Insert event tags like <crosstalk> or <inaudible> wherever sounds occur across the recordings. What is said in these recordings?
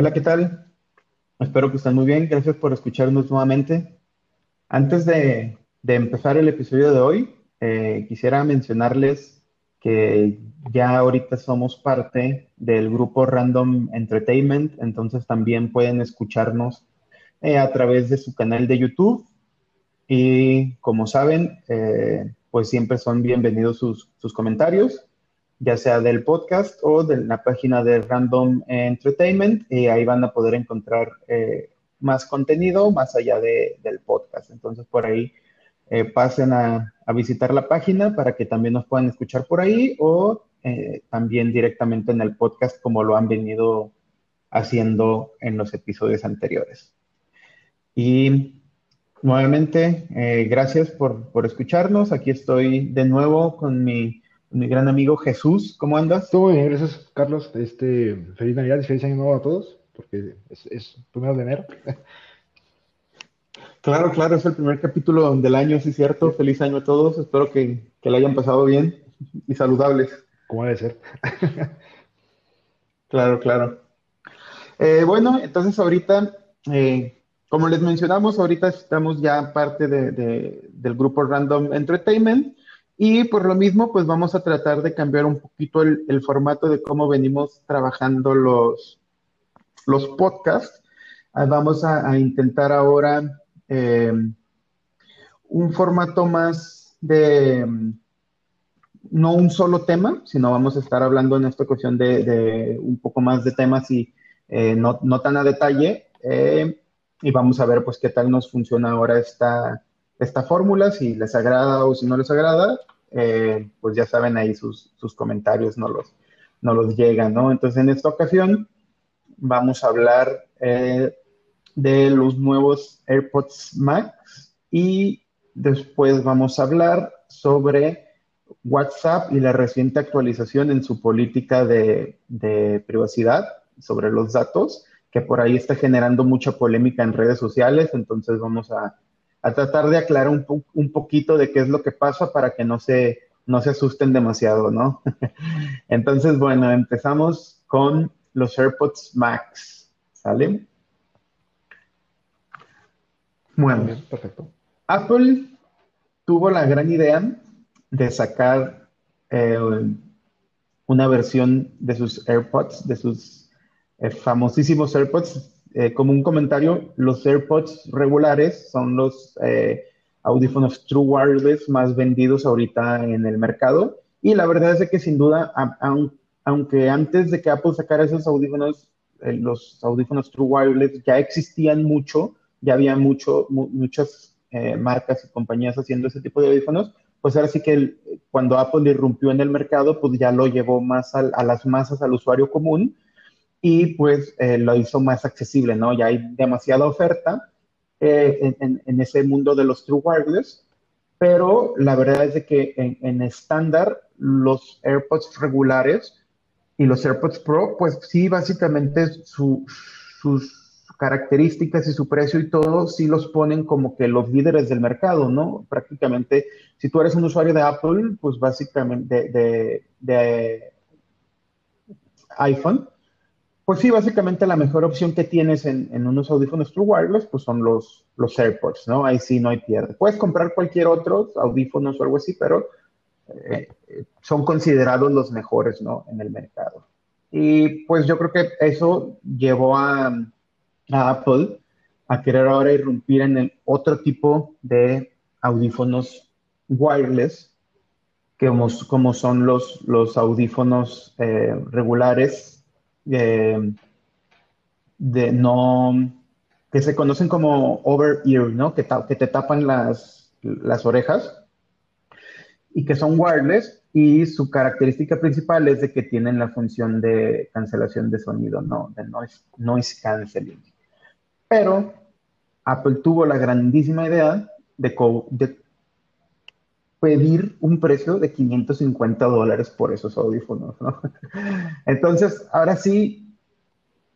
Hola, ¿qué tal? Espero que estén muy bien. Gracias por escucharnos nuevamente. Antes de, empezar el episodio de hoy, eh, quisiera mencionarles que ya ahorita somos parte del grupo Random Entertainment, entonces también pueden escucharnos eh, a través de su canal de YouTube. Y como saben, eh, pues siempre son bienvenidos sus, sus comentarios ya sea del podcast o de la página de Random Entertainment, y ahí van a poder encontrar eh, más contenido más allá del podcast. Entonces, por ahí eh, pasen a, visitar la página para que también nos puedan escuchar por ahí o eh, también directamente en el podcast como lo han venido haciendo en los episodios anteriores. Y nuevamente, gracias por, por escucharnos. Aquí estoy de nuevo con mi mi gran amigo Jesús. ¿Cómo andas? Todo bien, gracias, Carlos. Este, feliz Navidad y feliz Año Nuevo a todos, porque es, primero de enero. <laughs> Claro, claro, es el primer capítulo del año, sí, cierto. Feliz año a todos. Espero que, que le hayan pasado bien y saludables. Como debe ser. <laughs> claro, claro. Eh, bueno, entonces ahorita, eh, como les mencionamos, ahorita estamos ya parte del grupo Random Entertainment. Y por lo mismo, pues vamos a tratar de cambiar un poquito el, formato de cómo venimos trabajando los, los podcasts. Ah, vamos a, intentar ahora eh, un formato más de, no un solo tema, sino vamos a estar hablando en esta ocasión de, un poco más de temas y eh, no, tan a detalle. Eh, y vamos a ver pues qué tal nos funciona ahora esta, esta fórmula, si les agrada o si no les agrada, eh, pues ya saben ahí sus, comentarios no los, no los llegan, ¿no? Entonces en esta ocasión vamos a hablar eh, de los nuevos AirPods Max y después vamos a hablar sobre WhatsApp y la reciente actualización en su política de, de privacidad sobre los datos, que por ahí está generando mucha polémica en redes sociales, entonces vamos a a tratar de aclarar un, un poquito de qué es lo que pasa para que no se, no se asusten demasiado, ¿no? <laughs> Entonces, bueno, empezamos con los AirPods Max, ¿sale? Bueno, perfecto. Apple tuvo la gran idea de sacar eh, una versión de sus AirPods, de sus eh, famosísimos AirPods eh, como un comentario, los AirPods regulares son los eh, audífonos True Wireless más vendidos ahorita en el mercado. Y la verdad es que sin duda, aunque antes de que Apple sacara esos audífonos, eh, los audífonos True Wireless ya existían mucho, ya había mucho, muchas marcas y compañías haciendo ese tipo de audífonos, pues ahora sí que cuando Apple irrumpió en el mercado, pues ya lo llevó más a las masas, al usuario común y pues eh, lo hizo más accesible, ¿no? Ya hay demasiada oferta eh, en, ese mundo de los True Wireless, pero la verdad es de que en estándar los AirPods regulares y los AirPods Pro, pues sí, básicamente sus características y su precio y todo, sí los ponen como que los líderes del mercado, ¿no? Prácticamente, si tú eres un usuario de Apple, pues básicamente de, de iPhone, pues sí, básicamente la mejor opción que tienes en, unos audífonos True Wireless, pues son los, los AirPods, ¿no? Ahí sí no hay pierde. Puedes comprar cualquier otro, audífonos o algo así, pero eh, son considerados los mejores, ¿no? En el mercado. Y pues yo creo que eso llevó a, Apple a querer ahora irrumpir en el otro tipo de audífonos wireless, que como, son los, los audífonos eh, regulares de, no, que se conocen como over ear, ¿no? Que, que te tapan las, las orejas y que son wireless y su característica principal es de que tienen la función de cancelación de sonido, no, de noise, noise canceling. Pero Apple tuvo la grandísima idea de, de pedir un precio de 550 dólares por esos audífonos, ¿no? <laughs> Entonces, ahora sí,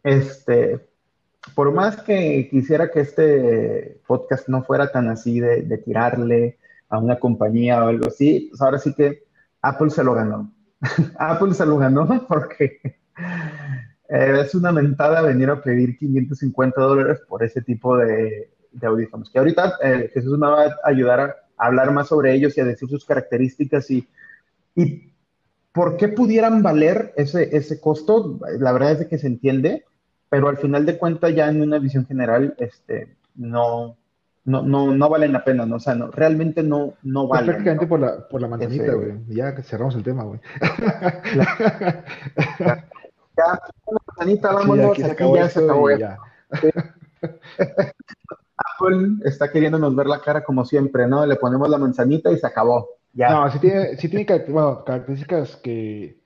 este, por más que quisiera que este podcast no fuera tan así de, tirarle a una compañía o algo así, pues ahora sí que Apple se lo ganó. <laughs> Apple se lo ganó <laughs> porque eh, es una mentada venir a pedir 550 dólares por ese tipo de, audífonos. Que ahorita eh, Jesús me va a ayudar a hablar más sobre ellos y a decir sus características y, y por qué pudieran valer ese, ese costo. La verdad es que se entiende, pero al final de cuentas ya en una visión general, este, no, no, no, no valen la pena, ¿no? O sea, no, realmente no, no valen. prácticamente por la, por la manzanita, güey. Ya cerramos el tema, güey. Ya, la manzanita, vámonos, aquí, ya se acabó. Ya. <laughs> Apple está queriéndonos ver la cara como siempre, ¿no? Le ponemos la manzanita y se acabó. Ya. No, sí tiene, sí tiene bueno, características que,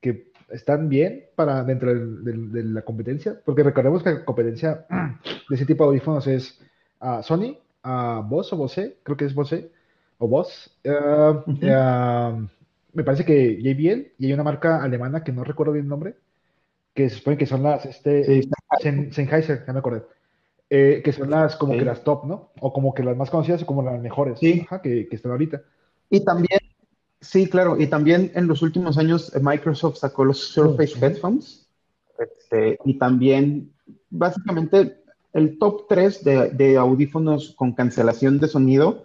que están bien para dentro de, la competencia, porque recordemos que la competencia de ese tipo de audífonos es uh, Sony, a Boss o Bose, creo que es Bose o Boss. Uh, uh, me parece que JBL y hay una marca alemana que no recuerdo bien el nombre, que se supone que son las este, Sennheiser, ya me acordé. Eh, que son las como que las top, ¿no? O como que las más conocidas o como las mejores sí. que, que están ahorita. Y también, sí, claro, y también en los últimos años eh, Microsoft sacó los Surface Headphones. Este, y también, básicamente, el top 3 de, audífonos con cancelación de sonido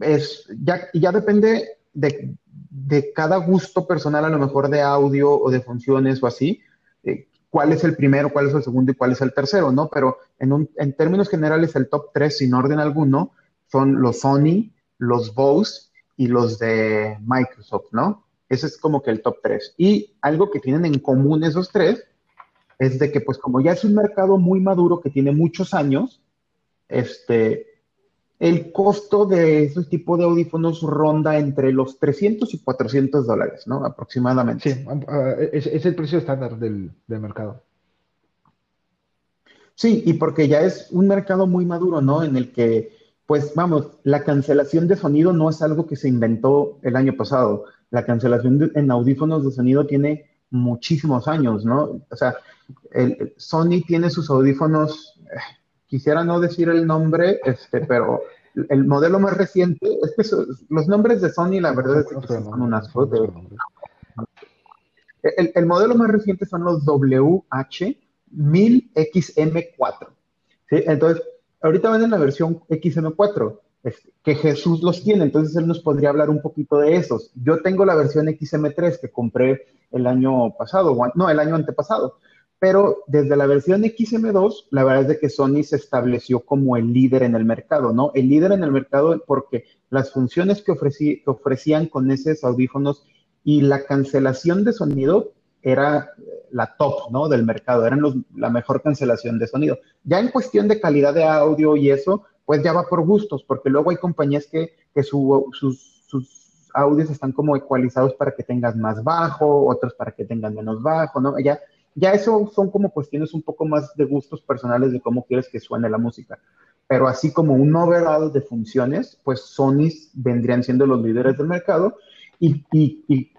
es, ya, ya depende de, cada gusto personal, a lo mejor de audio o de funciones o así, eh, cuál es el primero, cuál es el segundo y cuál es el tercero, ¿no? Pero en, términos generales, el top 3, sin orden alguno, son los Sony, los Bose y los de Microsoft, ¿no? Ese es como que el top 3. Y algo que tienen en común esos tres es de que pues como ya es un mercado muy maduro que tiene muchos años, este, el costo de ese tipo de audífonos ronda entre los 300 y 400 dólares, ¿no? Aproximadamente. Sí, ah, es, el precio estándar del, mercado. Sí, y porque ya es un mercado muy maduro, ¿no? En el que, pues vamos, la cancelación de sonido no es algo que se inventó el año pasado. La cancelación en audífonos de sonido tiene muchísimos años, ¿no? O sea, el, Sony tiene sus audífonos, eh, quisiera no decir el nombre, este, pero el modelo más reciente, es que los nombres de Sony, la verdad es que son unas fotos. El, el, modelo más reciente son los WH-1000XM4. ¿sí? Entonces, ahorita van en la versión XM4, que Jesús los tiene, entonces él nos podría hablar un poquito de esos. Yo tengo la versión XM3 que compré el año pasado, no, el año antepasado pero desde la versión XM2, la verdad es de que Sony se estableció como el líder en el mercado, ¿no? El líder en el mercado porque las funciones que, ofrecían con esos audífonos y la cancelación de sonido era la top, ¿no? Del mercado, eran la mejor cancelación de sonido. Ya en cuestión de calidad de audio y eso, pues ya va por gustos, porque luego hay compañías que, sus, sus audios están como ecualizados para que tengas más bajo, otros para que tengan menos bajo, ¿no? Ya ya eso son como cuestiones un poco más de gustos personales de cómo quieres que suene la música. Pero así como un overall de funciones, pues Sony vendrían siendo los líderes del mercado y, y, y,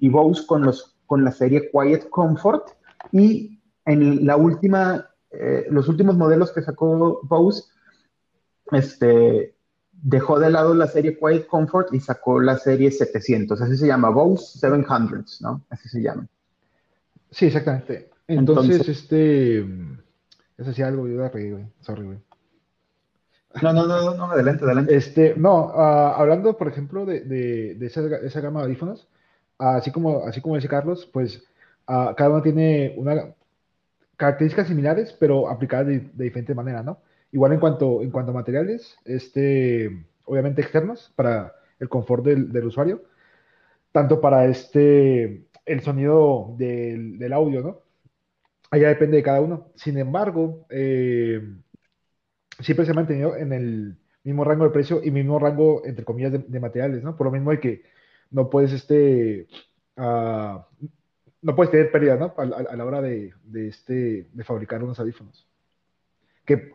y, Bose con, los, con la serie Quiet Comfort y en la última, eh, los últimos modelos que sacó Bose, este, dejó de lado la serie Quiet Comfort y sacó la serie 700, así se llama, Bose 700, ¿no? Así se llama. Sí, exactamente. Entonces, este. Eso sí, algo, yo reír, güey. Sorry, güey. No, no, no, no, adelante, adelante. Este, no, uh, hablando, por ejemplo, de, de, de esa, esa, gama de audífonos, así como, así como dice Carlos, pues uh, cada uno tiene una características similares, pero aplicadas de, de, diferente manera, ¿no? Igual en cuanto, en cuanto a materiales, este, obviamente externos para el confort del, del usuario, tanto para este el sonido del, audio, ¿no? Allá depende de cada uno. Sin embargo, eh, siempre se ha mantenido en el mismo rango de precio y mismo rango, entre comillas, de, materiales, ¿no? Por lo mismo de que no puedes, este, ah, no puedes tener pérdida, ¿no? A, la hora de, este, de fabricar unos audífonos. Que...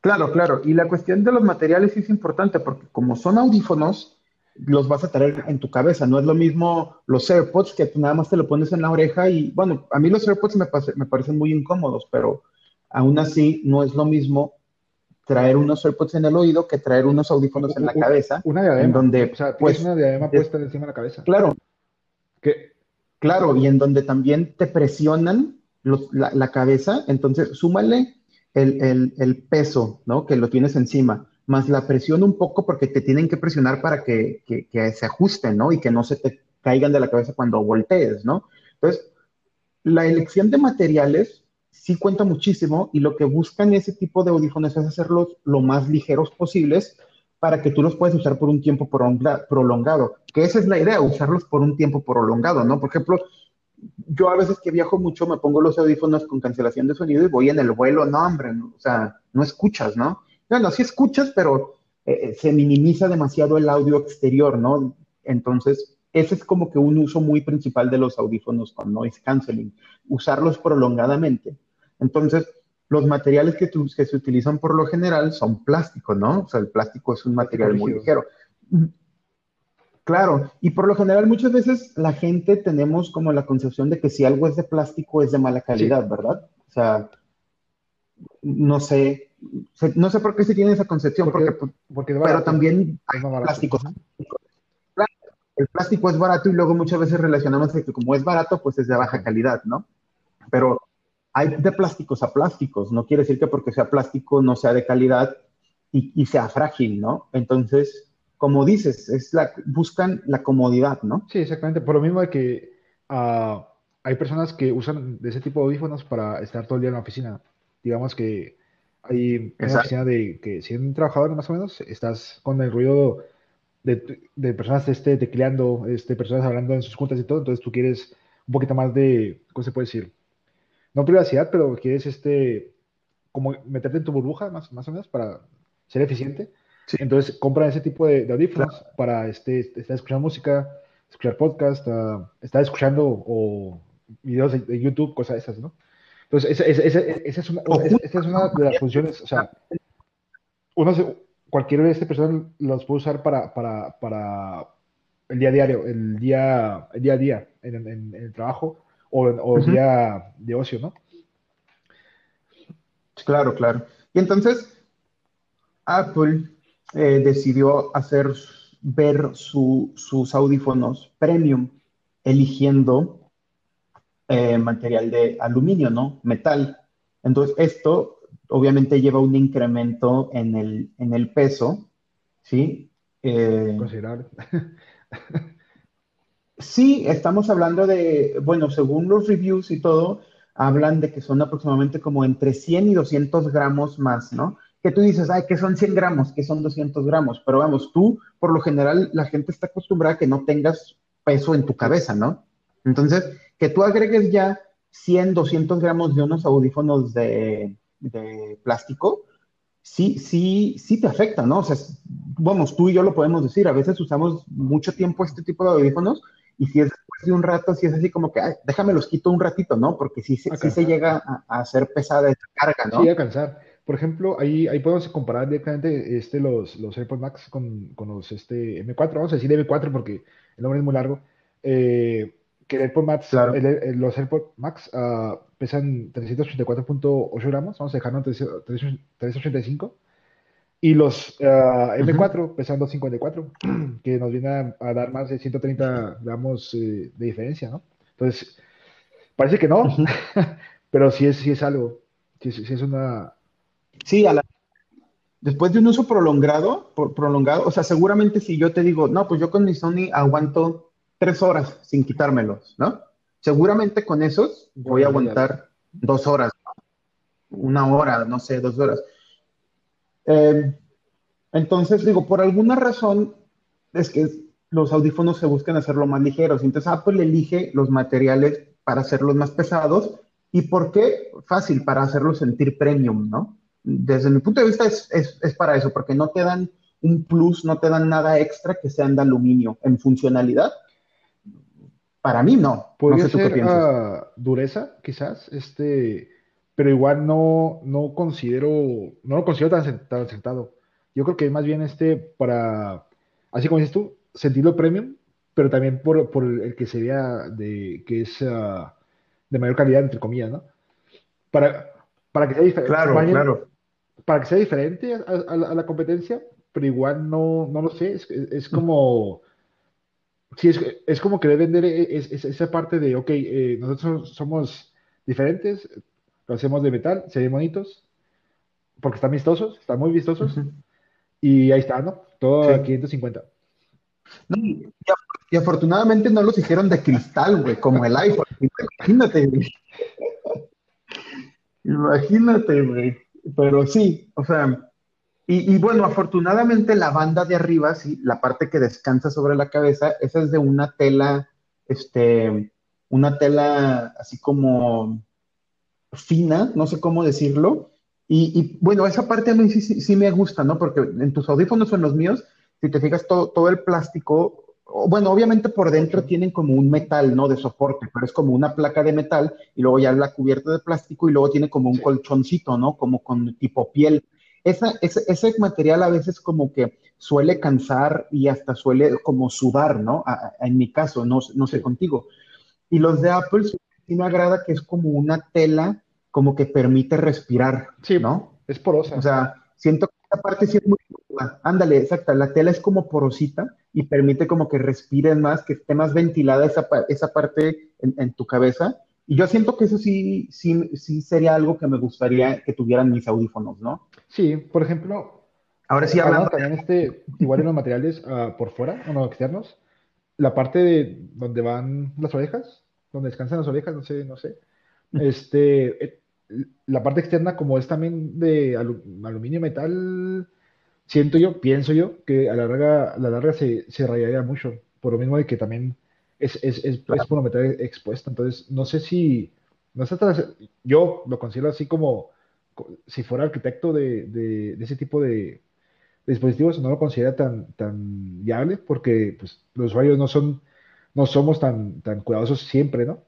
Claro, claro. Y la cuestión de los materiales es importante porque como son audífonos, los vas a traer en tu cabeza. No es lo mismo los AirPods que tú nada más te lo pones en la oreja y bueno, a mí los AirPods me, me parecen muy incómodos, pero aún así no es lo mismo traer unos AirPods en el oído que traer unos audífonos en la cabeza. Una diadema. En donde, o sea, pues, una diadema puesta encima de la cabeza. Claro. Que, claro, y en donde también te presionan la, cabeza, entonces súmale el, peso, ¿no? Que lo tienes encima, más la presión un poco porque te tienen que presionar para que, se ajusten, ¿no? Y que no se te caigan de la cabeza cuando voltees, ¿no? Entonces, la elección de materiales sí cuenta muchísimo y lo que buscan ese tipo de audífonos es hacerlos lo más ligeros posibles para que tú los puedas usar por un tiempo prolongado, que esa es la idea, usarlos por un tiempo prolongado, ¿no? Por ejemplo, yo a veces que viajo mucho me pongo los audífonos con cancelación de sonido y voy en el vuelo, no, hombre, o sea, no escuchas, ¿no? Bueno, sí escuchas, pero eh, eh, se minimiza demasiado el audio exterior, ¿no? Entonces, ese es como que un uso muy principal de los audífonos con noise canceling, usarlos prolongadamente. Entonces, los materiales que, que se utilizan por lo general son plástico, ¿no? O sea, el plástico es un material muy ligero. Claro, y por lo general muchas veces la gente tenemos como la concepción de que si algo es de plástico es de mala calidad, ¿verdad? O sea, no sé, no sé por qué se tiene esa concepción, porque, porque, pero también hay plásticos. El plástico es barato y luego muchas veces relacionamos que como es barato, pues es de baja calidad, ¿no? Pero hay de plásticos a plásticos, no quiere decir que porque sea plástico no sea de calidad y, y sea frágil, ¿no? Entonces, como dices, es la, buscan la comodidad, ¿no? Sí, exactamente. Por lo mismo de que ah, hay personas que usan de ese tipo de audífonos para estar todo el día en la oficina. Digamos que hay una oficina de que si un trabajador más o menos, estás con el ruido de, de personas este, tecleando, este, personas hablando en sus juntas y todo, entonces tú quieres un poquito más de, ¿cómo se puede decir? No privacidad, pero quieres este, como meterte en tu burbuja más, más o menos para ser eficiente. Entonces compran ese tipo de, audífonos para este, estar escuchando música, escuchar podcast, uh, estar escuchando o videos de, YouTube, cosas de esas, ¿no? Entonces, esa, es, una, de las funciones, o sea, uno cualquier de estas personas los puede usar para, para, para el día a diario, el día, el día a día, en, el trabajo o, o el día de ocio, ¿no? Claro, claro. Y entonces, Apple eh, decidió hacer ver sus audífonos premium, eligiendo eh, material de aluminio, ¿no? Metal. Entonces, esto obviamente lleva un incremento en el, en el peso, ¿sí? Eh, Considerable. <laughs> sí, estamos hablando de, bueno, según los reviews y todo, hablan de que son aproximadamente como entre 100 y 200 gramos más, ¿no? que tú dices, ay, que son 100 gramos, que son 200 gramos, pero vamos, tú, por lo general, la gente está acostumbrada a que no tengas peso en tu cabeza, ¿no? Entonces, que tú agregues ya 100, 200 gramos de unos audífonos de, plástico, sí, sí, sí te afecta, ¿no? O sea, vamos, tú y yo lo podemos decir, a veces usamos mucho tiempo este tipo de audífonos y si es después de un rato, si es así como que, ay, déjame los quito un ratito, ¿no? Porque sí, sí, se llega a, a, hacer pesada esa carga, ¿no? Sí, a cansar. Por ejemplo, ahí, ahí podemos comparar directamente este, los, los AirPods Max con, con los este, M4. Vamos a decir M4 porque el nombre es muy largo. Eh, que el AirPod Max, los AirPods Max uh, pesan 384.8 gramos, vamos a dejarlo en 385. Y los uh, M4 pesan 254, <clears throat> que nos viene a, dar más de 130 gramos eh, de diferencia, ¿no? Entonces, parece que no, <laughs> pero sí es, sí es algo, sí, sí es una, Sí, después de un uso prolongado, prolongado, o sea, seguramente si yo te digo, no, pues yo con mi Sony aguanto tres horas sin quitármelos, ¿no? Seguramente con esos voy a aguantar dos horas, una hora, no sé, dos horas. Em, entonces, digo, por alguna razón es que los audífonos se buscan hacerlo más ligeros. Entonces, Apple elige los materiales para hacerlos más pesados. ¿Y por qué? Fácil, para hacerlos sentir premium, ¿no? desde mi punto de vista es, para eso, porque no te dan un plus, no te dan nada extra que sean de aluminio en funcionalidad. Para mí no. Podría ser ah, dureza, quizás, este, pero igual no, no considero, no lo considero tan, tan sentado. Yo creo que más bien este para, así como dices tú, sentirlo premium, pero también por, el que se vea de que es ah, de mayor calidad, entre comillas, ¿no? Para, para que sea diferente. Claro, claro para que sea diferente a, la competencia, pero igual no, no lo sé, es, es como... Sí, es, es, como querer vender e, esa parte de, ok, eh, nosotros somos diferentes, lo hacemos de metal, se ven bonitos, porque están vistosos, están muy vistosos, y ahí está, ¿no? Todo a 550. y, afortunadamente no los hicieron de cristal, güey, como el iPhone. Imagínate, güey. Imagínate, güey. Pero sí, o sea, y, bueno, afortunadamente la banda de arriba, sí, la parte que descansa sobre la cabeza, esa es de una tela, este, una tela así como fina, no sé cómo decirlo. Y, bueno, esa parte a mí sí, sí, me gusta, ¿no? Porque en tus audífonos o en los míos, si te fijas, todo, todo el plástico, bueno, obviamente por dentro tienen como un metal, ¿no? De soporte, pero es como una placa de metal y luego ya la cubierta de plástico y luego tiene como un colchoncito, ¿no? Como con tipo piel esa, ese, material a veces como que suele cansar y hasta suele como sudar, ¿no? en mi caso, no, no sé contigo. Y los de Apple sí me agrada que es como una tela como que permite respirar, sí, ¿no? Es porosa. O sea, siento que esta parte sí es muy... Ándale, exacta, la tela es como porosita y permite como que respires más, que esté más ventilada esa, esa parte en, en tu cabeza y yo siento que eso sí, sí, sí sería algo que me gustaría que tuvieran mis audífonos, ¿no? Sí, por ejemplo. Ahora sí hablando. También este, igual en los materiales uh, por fuera, o no externos, la parte de donde van las orejas, donde descansan las orejas, no sé, no sé. Este, eh, la parte externa, como es también de aluminio metal, siento yo, pienso yo, que a la larga, a la larga se, se rayaría mucho. Por lo mismo de que también es, es, es, es por meter expuesta. Entonces, no sé si, no sé, yo lo considero así como si fuera arquitecto de, de, ese tipo de, dispositivos, no lo considera tan, tan viable porque pues, los usuarios no son, no somos tan, tan cuidadosos siempre, ¿no?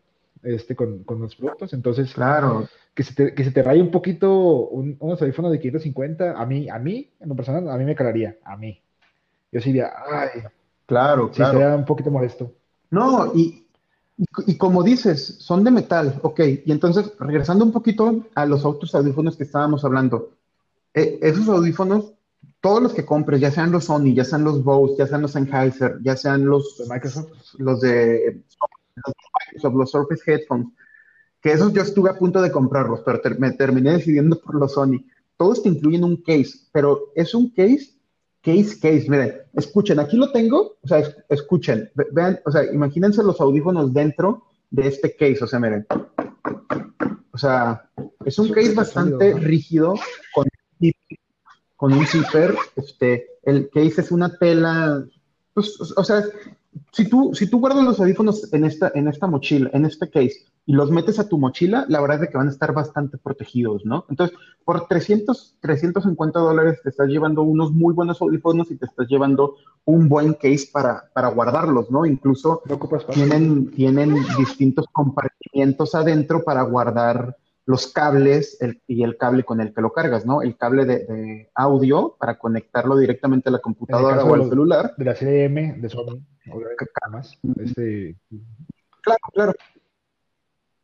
Este, con, con los productos. Entonces, claro. Que se te, que se te raye un poquito un, unos audífonos de 550, a mí, a mí, en lo personal, a mí me calaría, a mí. Yo sí diría, ay, claro, sí, sería un poquito molesto. No, y, y, como dices, son de metal, ok. Y entonces, regresando un poquito a los otros audífonos que estábamos hablando, eh, esos audífonos, todos los que compres, ya sean los Sony, ya sean los Bose, ya sean los Sennheiser, ya sean los de Microsoft, los de Microsoft, los Surface Headphones, que esos yo estuve a punto de comprarlos, pero me terminé decidiendo por los Sony. Todos te incluyen un case, pero es un case Case, case, miren, escuchen, aquí lo tengo, o sea, escuchen, vean, o sea, imagínense los audífonos dentro de este case, o sea, miren. O sea, es un case bastante rígido con, con un zipper, este, el case es una tela, pues, o sea, si tú, si tú guardas los audífonos en esta, en esta mochila, en este case, y los metes a tu mochila, la verdad es que van a estar bastante protegidos, ¿no? Entonces, por 300, 350 dólares te estás llevando unos muy buenos audífonos y te estás llevando un buen case para, para guardarlos, ¿no? Incluso tienen, tienen distintos compartimientos adentro para guardar los cables y el cable con el que lo cargas, ¿no? El cable de, audio para conectarlo directamente a la computadora o al celular. De la CDM, de Sony, más. Este... Claro, claro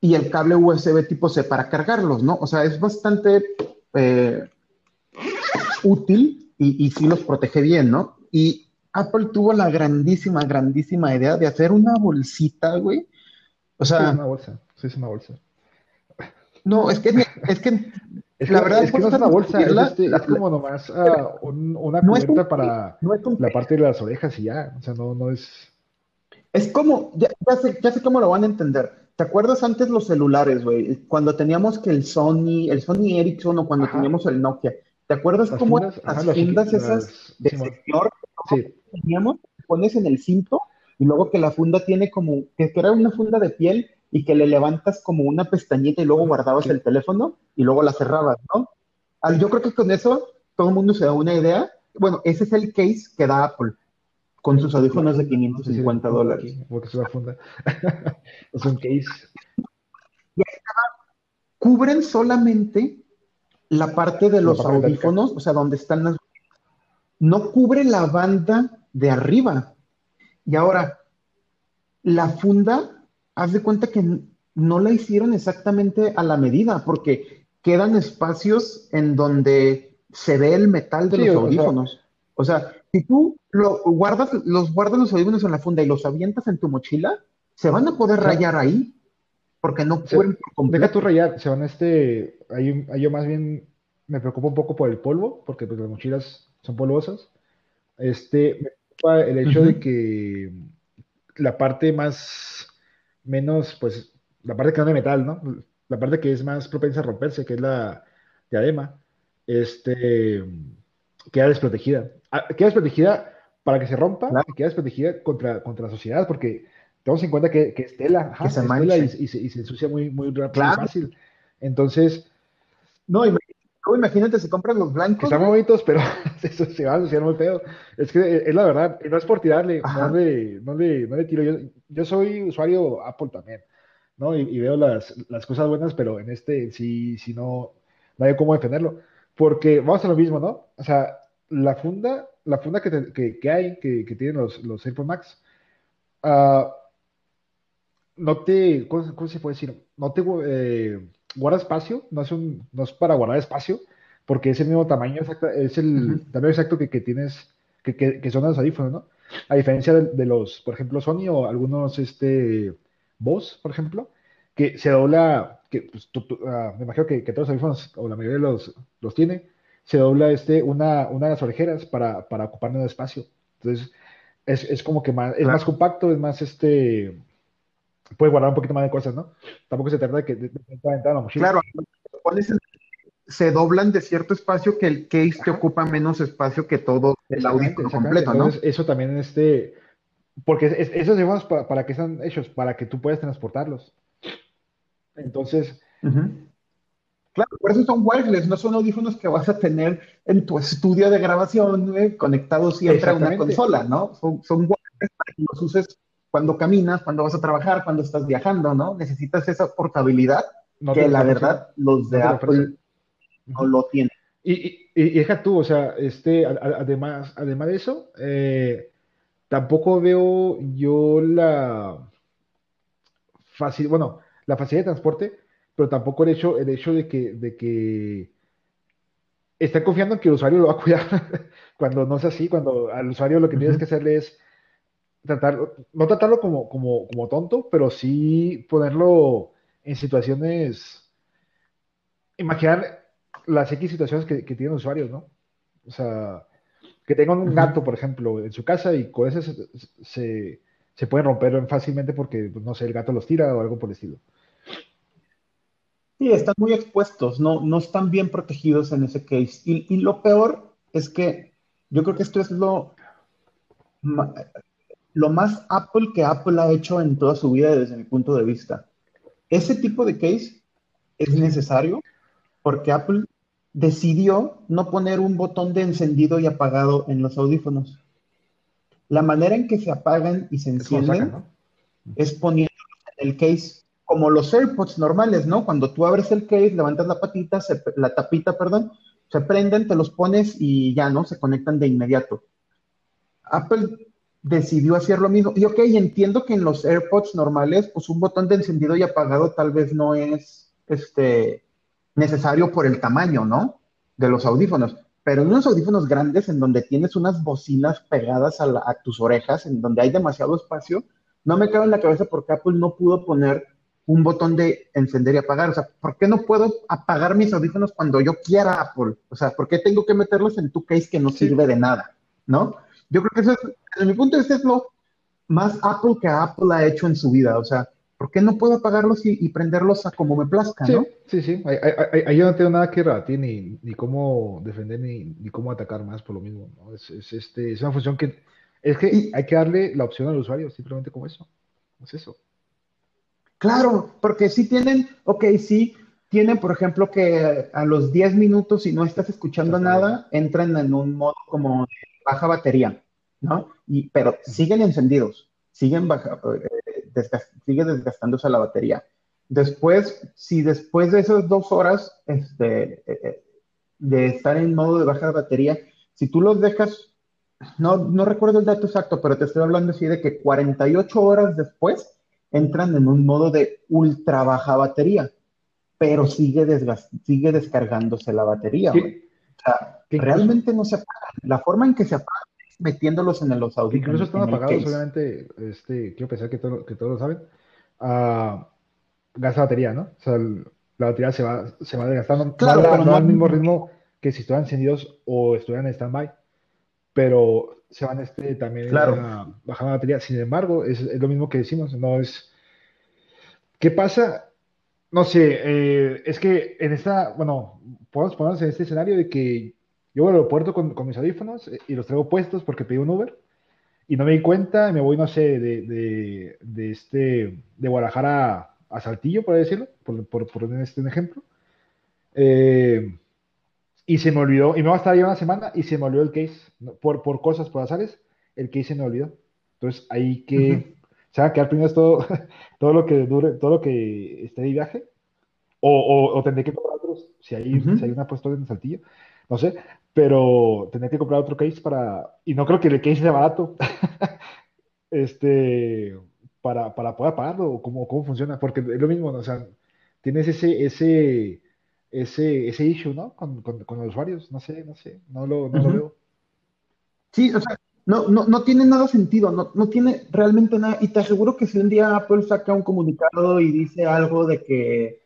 y el cable USB tipo C para cargarlos, ¿no? O sea, es bastante eh, útil y, y sí los protege bien, ¿no? Y Apple tuvo la grandísima, grandísima idea de hacer una bolsita, güey. O sea. Sí, es una bolsa. Sí, es una bolsa. No, es que, es que <laughs> la verdad es que no es una bolsa, es, este, es, como nomás uh, un, una cubierta para la parte de las orejas y ya. O sea, no, no es. Es como, ya, ya, sé, ya sé cómo lo van a entender. ¿Te acuerdas antes los celulares, güey? Cuando teníamos que el Sony, el Sony Ericsson o cuando teníamos el Nokia. ¿Te acuerdas cómo las fundas esas de señor que teníamos? Pones en el cinto y luego que la funda tiene como, que era una funda de piel y que le levantas como una pestañita y luego guardabas el teléfono y luego la cerrabas, ¿no? Yo creo que con eso todo el mundo se da una idea. Bueno, ese es el case que da Apple con sus audífonos de 550 dólares. Porque es una funda. <laughs> es un case. Cubren solamente la parte de los audífonos, o sea, donde están las... No cubre la banda de arriba. Y ahora, la funda, haz de cuenta que no la hicieron exactamente a la medida, porque quedan espacios en donde se ve el metal de los audífonos. O sea, si tú lo guardas, los guardas los audífonos en la funda y los avientas en tu mochila, se van a poder rayar ahí. porque no Se- cubren por deja completo. tu rayar, se van a este, ahí, ahí yo más bien me preocupa un poco por el polvo, porque pues las mochilas son polvosas. Este, me preocupa el hecho Ujú. de que la parte más, menos, pues, la parte que no es de metal, ¿no? La parte que es más propensa a romperse, que es la diadema, este, queda desprotegida. Ah, Queda desprotegida para que se rompa Claro, y queda desprotegida contra, contra la sociedad, porque tenemos en cuenta que, que es tela, que se es tela y, y se, y se ensucia muy, muy rápido, Claro. fácil. Entonces, No, imagínate, luego imagínate si compras los blancos, están bonitos, pero <laughs> eso se va a asociar muy feo. Es que eh, es la verdad, no es por tirarle, no le, no le, no le tiro. Yo, yo soy usuario Apple también, ¿no? Y, y veo las, las cosas buenas, pero en este sí, sí no, no hay cómo defenderlo. Porque vamos a lo mismo, ¿no? O sea, la funda, la funda que, te- que, que hay, que, que tienen los, los AirPods Max, ah, no te, ¿cómo, cómo se puede decir? No te eh, guarda espacio, no es un, no es para guardar espacio, porque es el mismo tamaño, exacta- es el tamaño exacto que, que tienes, que, que, que son los audífonos, ¿no? A diferencia de, de los, por ejemplo, Sony o algunos, este, Bose, por ejemplo, que se dobla, que pues, tú- tú- ah, me imagino que, que todos los audífonos, o la mayoría de los, los tiene, se dobla este, una, una de las orejeras para, para ocupar menos espacio. Entonces, es, es como que más, es más compacto, es más, este, puedes guardar un poquito más de cosas, ¿no? Tampoco se trata de que de, de, de aventar la mochila. claro, se doblan de cierto espacio que el case te ocupa menos espacio que todo el audífono completo, ¿no? Eso también, este, porque es- esos audífonos para, para qué están hechos, para que tú puedas transportarlos. Entonces. Claro, por eso son wireless, no son audífonos que vas a tener en tu estudio de grabación, güey, conectado siempre a una consola, ¿no? Son, son wireless para que los uses cuando caminas, cuando vas a trabajar, cuando estás viajando, ¿no? Necesitas esa portabilidad no que la verdad los de no. Apple no lo tienen. Y, y, y deja tú, o sea, este, además, además de eso, eh, tampoco veo yo la fácil, bueno, la facilidad de transporte, pero tampoco el hecho, el hecho de que, de que están confiando en que el usuario lo va a cuidar <laughs> cuando no es así, cuando al usuario lo que tienes que hacerle es tratarlo, no tratarlo como, como, como tonto, pero sí ponerlo en situaciones, imaginar las X situaciones que, que tienen usuarios, ¿no? O sea, que tengan un gato, por ejemplo, en su casa y con ese se, se, se pueden romper fácilmente porque, pues, no sé, el gato los tira o algo por el estilo. Sí, están muy expuestos, no, no están bien protegidos en ese case. Y, y lo peor es que yo creo que esto es lo, lo más Apple que Apple ha hecho en toda su vida desde mi punto de vista. Ese tipo de case es necesario porque Apple decidió no poner un botón de encendido y apagado en los audífonos. La manera en que se apagan y se encienden ¿no? es poniéndolos en el case, como los AirPods normales, ¿no? Cuando tú abres el case, levantas la patita, se- la tapita, perdón, se prenden, te los pones y ya, ¿no? Se conectan de inmediato. Apple decidió hacer lo mismo. Y ok, entiendo que en los AirPods normales, pues un botón de encendido y apagado tal vez no es este, necesario por el tamaño, ¿no? De los audífonos. Pero en unos audífonos grandes, en donde tienes unas bocinas pegadas a, la- a tus orejas, en donde hay demasiado espacio, no me cabe en la cabeza por qué Apple no pudo poner un botón de encender y apagar. O sea, ¿por qué no puedo apagar mis audífonos cuando yo quiera, Apple? O sea, ¿por qué tengo que meterlos en tu case que no Sí, sirve de nada? ¿No? Yo creo que eso es, desde mi punto de vista, es lo más Apple que Apple ha hecho en su vida. O sea, ¿por qué no puedo apagarlos y, y prenderlos a como me plazca, sí, no? sí, sí. Ahí, ahí- ahí- ahí yo no tengo nada que rebatir ni, ni cómo defender ni, ni cómo atacar más por lo mismo, ¿no? Es, es, este, es una función que es que Y hay que darle la opción al usuario, simplemente como eso. Es eso. claro, porque sí tienen, ok, sí, tienen, por ejemplo, que a los 10 minutos, si no estás escuchando nada, entran en un modo como de baja batería, ¿no? Y, pero siguen encendidos, siguen baja, eh, desgas- sigue desgastándose la batería. Después, si después de esas dos horas este, eh, eh, de estar en modo de baja batería, si tú los dejas, no, no recuerdo el dato exacto, pero te estoy hablando así de que 48 horas después entran en un modo de ultra baja batería, pero sigue, sigue descargándose la batería, güey. Sea, realmente no se apagan. La forma en que se apagan es metiéndolos en los que incluso están apagados, case. obviamente, este, quiero pensar que, todo, que todos lo saben. Ah, gasta batería, ¿no? O sea, la batería se va, se va desgastando. Claro, no, pero no no- al mismo ritmo que si estuvieran encendidos o estuvieran en stand-by, pero se van este, también Claro. a- bajando la batería. Sin embargo, es, es lo mismo que decimos, no es... ¿Qué pasa? No sé, eh, es que en esta, bueno, podemos ponernos en este escenario de que yo voy al aeropuerto con, mis audífonos eh, y los traigo puestos porque pedí un Uber y no me di cuenta, y me voy, no sé, de, de, este, de Guadalajara a, Saltillo, por decirlo, por, por, por este ejemplo. Eh, y se me olvidó, y me va a estar ya una semana y se me olvidó el case, por, por cosas, por azares, el case se me olvidó. Entonces, ahí que, se va a quedar primero todo, todo lo que dure, todo lo que esté de viaje, o, o, o tendré que comprar otros, si hay, Ujú. si hay una puesto en Saltillo, no sé, pero tendré que comprar otro case para, y no creo que el case sea barato, <laughs> este, para, para poder pagarlo, o cómo, cómo funciona, porque es lo mismo, ¿no? o sea, tienes ese, ese, ese, ese issue, ¿no? Con, con, con los usuarios, no sé, no sé, no lo, no lo veo. Sí, o sea, no, no, no tiene nada sentido, no, no tiene realmente nada. Y te aseguro que si un día Apple saca un comunicado y dice algo de que,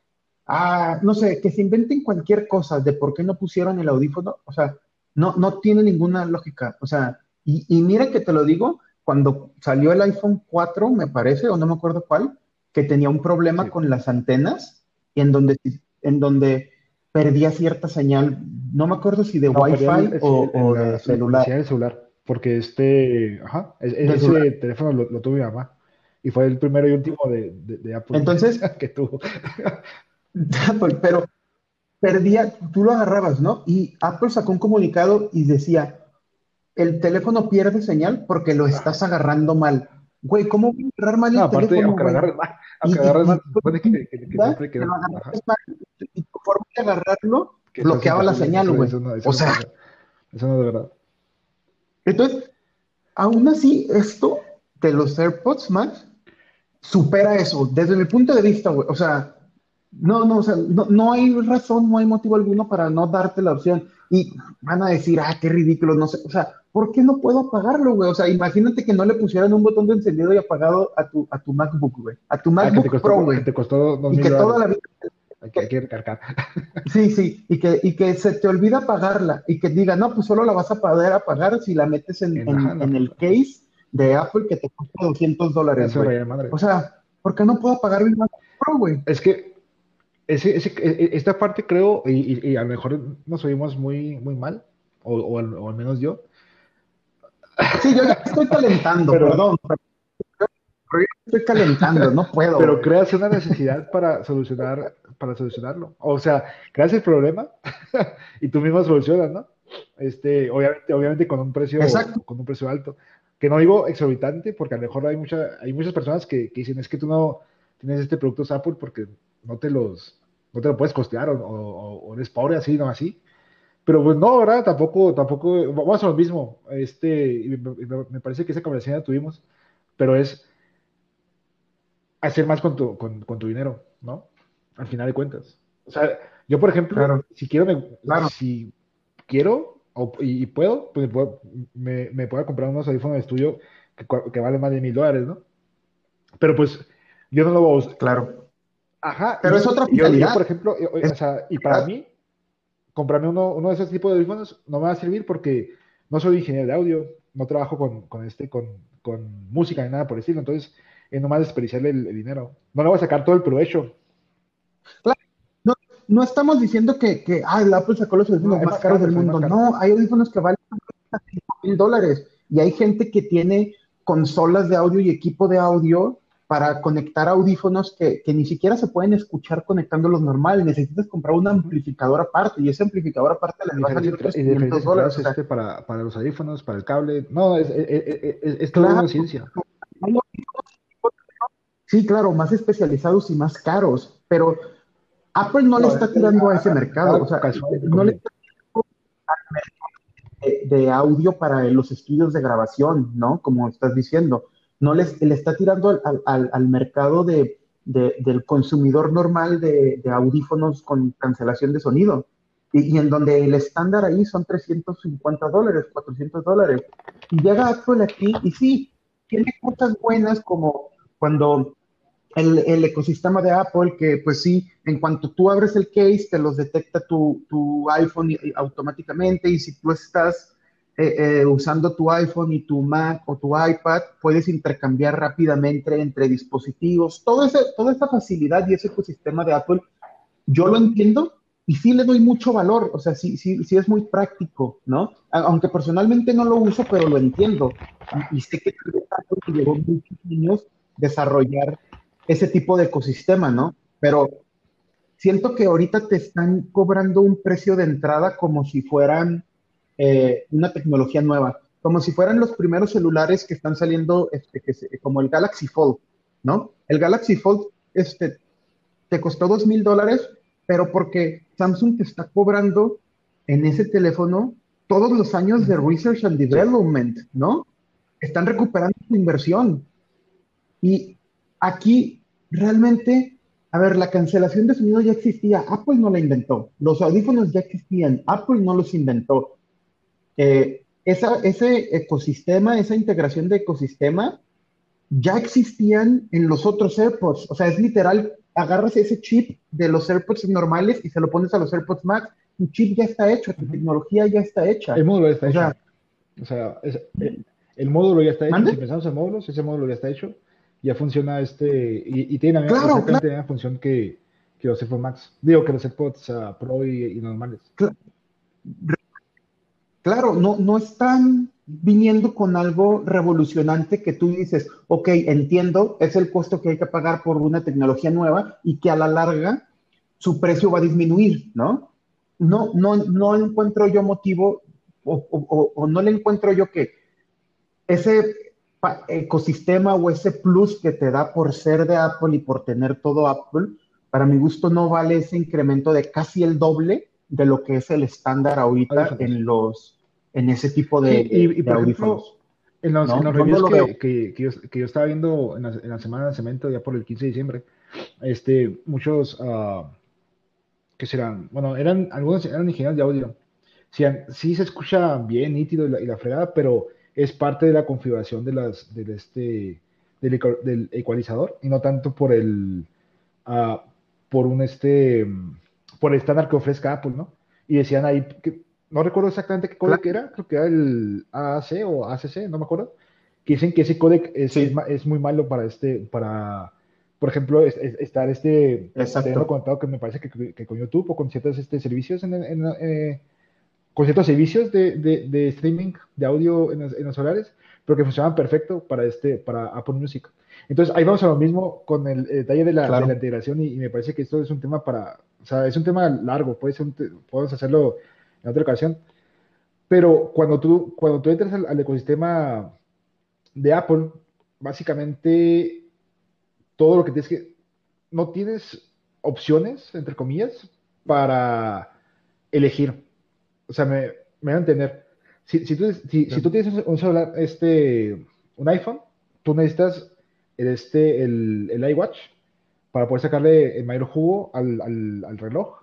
ah, no sé, que se inventen cualquier cosa de por qué no pusieron el audífono, o sea, no, no tiene ninguna lógica. O sea, y, y mira que te lo digo, cuando salió el iPhone 4, me parece, o no me acuerdo cuál, que tenía un problema Sí. con las antenas y en donde, en donde perdía cierta señal, no me acuerdo si de No, Wi-Fi el- o, el- o la- de celular, porque este, ajá, es- Del ese teléfono lo, lo tuvo mi mamá y fue el primero y último de, de, de Apple Entonces- <laughs> que tuvo. Apple, pero perdía, tú lo agarrabas, ¿no? Y Apple sacó un comunicado y decía, el teléfono pierde señal porque lo estás agarrando mal. Güey, ¿cómo voy a agarrar mal el No, aparte, teléfono, aunque agarres mal, aunque agarres mal, supone que, que, que ¿verdad? siempre mal, y tu forma de agarrarlo bloqueaba la señal, güey. O sea. Eso no es verdad. Entonces, aún así, esto de los AirPods Max supera eso, desde mi punto de vista, güey. O sea, no, no, o sea, no, no hay razón, no hay motivo alguno para no darte la opción. Y van a decir, ah, qué ridículo, no sé. O sea, ¿por qué no puedo apagarlo, güey? O sea, imagínate que no le pusieran un botón de encendido y apagado a tu, a tu MacBook, güey. A tu Ah, que MacBook te costó, Pro, güey. te costó dos Y que toda la vida Hay que, hay que recargar. <laughs> Sí, sí, y que, y que se te olvida apagarla y que diga, no, pues solo la vas a poder apagar si la metes en, En- en- el case de Apple que te cuesta 200 dólares. O sea, ¿por qué no puedo apagar mi MacBook Pro, güey? Es que ese, ese- esta parte creo, y, y- y a lo mejor nos oímos muy, muy mal, o, o al, o al menos yo, Sí, yo ya estoy calentando, <laughs> Pero- perdón. pero estoy calentando, no puedo. pero güey. creas una necesidad para solucionar, para solucionarlo. O sea, creas el problema <laughs> y tú mismo solucionas, ¿no? Este, obviamente, obviamente con un precio, Exacto. con un precio alto. Que no digo exorbitante, porque a lo mejor hay mucha, hay muchas personas que, que dicen es que tú no tienes este producto Apple porque no te los, no te lo puedes costear o, o- o eres pobre así, no así. Pero pues no, ¿verdad? Tampoco, tampoco, vamos a lo mismo. Este, me- me parece que esa conversación la tuvimos, pero es hacer más con tu, con, con tu dinero, ¿no? Al final de cuentas. O sea, yo, por ejemplo, Claro. si quiero, me, Claro. si quiero o- y, y puedo, pues me puedo, me, puedo comprar unos audífonos de estudio que, que valen más de mil dólares, ¿no? Pero pues yo no lo voy a usar. Claro. Ajá. Pero es otra y yo, yo, finalidad. por ejemplo, Es- o sea, y para mí, comprarme uno, uno de esos tipos de audífonos no me va a servir porque no soy ingeniero de audio, no trabajo con, con este, con, con música ni nada por el estilo, entonces es nomás desperdiciarle el, el dinero. No le voy a sacar todo el provecho. No estamos diciendo que, que ah, el Apple sacó los audífonos No, más caros caro, del mundo. No, hay audífonos que valen mil dólares. Y hay gente que tiene consolas de audio y equipo de audio para conectar audífonos que, que ni siquiera se pueden escuchar conectándolos normal. Necesitas comprar un amplificador aparte y ese amplificador aparte le va a salir otros Y 500 diferentes dólares. este, para, para los audífonos, para el cable. No, es, es, es, es- es Claro. toda una ciencia. hay audífonos- Sí, claro, más especializados y más caros, pero Apple no, le está es- tirando a ese mercado. O sea, no le conviene. de, de audio para los estudios de grabación, ¿no? Como estás diciendo. No les, le está tirando al, al- al mercado de, de- del consumidor normal de, de audífonos con cancelación de sonido. Y, y en donde el estándar ahí son 350 dólares, 400 dólares. Y llega Apple aquí y sí, tiene cosas buenas como cuando el, ecosistema de Apple, que pues sí, en cuanto tú abres el case, te los detecta tu, tu iPhone automáticamente y si tú estás eh, eh, usando tu iPhone y tu Mac o tu iPad, puedes intercambiar rápidamente entre dispositivos. Todo ese, toda esa facilidad y ese ecosistema de Apple, yo lo entiendo y sí le doy mucho valor, o sea, sí, sí, sí es muy práctico, ¿no? Aunque personalmente no lo uso, pero lo entiendo. Y, sé que llevó muchos años desarrollar ese tipo de ecosistema, ¿no? Pero siento que ahorita te están cobrando un precio de entrada como si fueran eh, una tecnología nueva, como si fueran los primeros celulares que están saliendo, este, como el Galaxy Fold, ¿no? El Galaxy Fold este, te costó dos mil dólares, pero porque Samsung te está cobrando en ese teléfono todos los años de research and development, ¿no? Están recuperando su inversión. Y aquí realmente, a ver, la cancelación de sonido ya existía, Apple no la inventó, los audífonos ya existían, Apple no los inventó. Eh, ese ecosistema, esa integración de ecosistema, ya existían en los otros AirPods. O sea, es literal, agarras ese chip de los AirPods normales y se lo pones a los AirPods Max. Tu chip ya está hecho, tu tecnología ya está hecha. El módulo ya está hecho. O sea, el, módulo ya está hecho. Si pensamos en módulos, ese módulo ya está hecho ya funciona este, y, tiene la misma función que, que, los AirPods Max, digo que los AirPods Pro y, normales. Claro, no, no están viniendo con algo revolucionante que tú dices, ok, entiendo, es el costo que hay que pagar por una tecnología nueva y que a la larga su precio va a disminuir, ¿no? No, no, no encuentro yo motivo o, o no le encuentro yo que ese ecosistema o ese plus que te da por ser de Apple y por tener todo Apple, para mi gusto no vale ese incremento de casi el doble de lo que es el estándar ahorita en los en ese tipo de, y, audífonos. en los, reviews que, yo, estaba viendo en la, semana de cemento, ya por el 15 de diciembre, este, muchos, uh, ¿qué serán? Bueno, eran, algunos eran ingenieros de audio. Sí, sí se escucha bien, nítido y la, y la fregada, pero es parte de la configuración de las, del, este, del, ecualizador y no tanto por el, uh, por un este, por el estándar que ofrezca Apple, ¿no? Y decían ahí, que, no recuerdo exactamente qué códec era, creo que era el AAC o ACC, no me acuerdo, que dicen que ese códec es, es, muy malo para este, para, por ejemplo, estar este, Exacto. conectado que me parece que, que, con YouTube o con ciertos este, servicios en, en, eh, con ciertos servicios de, de, streaming de audio en los, en los, solares, pero que funcionaban perfecto para, este, para Apple Music. Entonces, ahí vamos a lo mismo con el, detalle de la, de la integración y, me parece que esto es un tema para, o sea, es un tema largo, puede ser podemos hacerlo en otra ocasión, pero cuando tú, cuando tú entras al, ecosistema de Apple, básicamente todo lo que tienes que, no tienes opciones, entre comillas, para elegir o sea, me, me van a entender. Si, si, tú, si, tú tienes un celular, este, un iPhone, tú necesitas el, este, el, el iWatch para poder sacarle el mayor jugo al, al, al, reloj.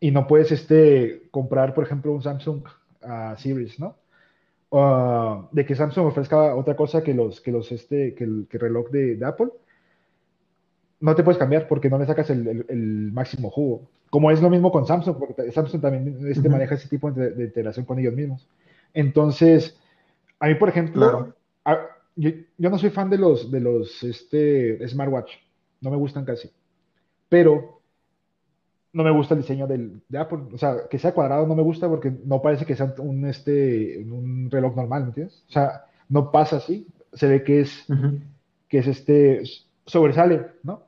Y no puedes este, comprar, por ejemplo, un Samsung uh, Series, ¿no? Uh, de que Samsung ofrezca otra cosa que los que los este que el, que reloj de, de, Apple no te puedes cambiar porque no le sacas el, el, el máximo jugo. Como es lo mismo con Samsung, porque Samsung también este, maneja ese tipo de, integración con ellos mismos. Entonces, a mí, por ejemplo, yo, no soy fan de los, de los este, smartwatch, no me gustan casi, pero no me gusta el diseño del, de Apple, o sea, que sea cuadrado no me gusta porque no parece que sea un, este, un reloj normal, ¿me entiendes? O sea, no pasa así, se ve que es, que es este, sobresale, ¿no?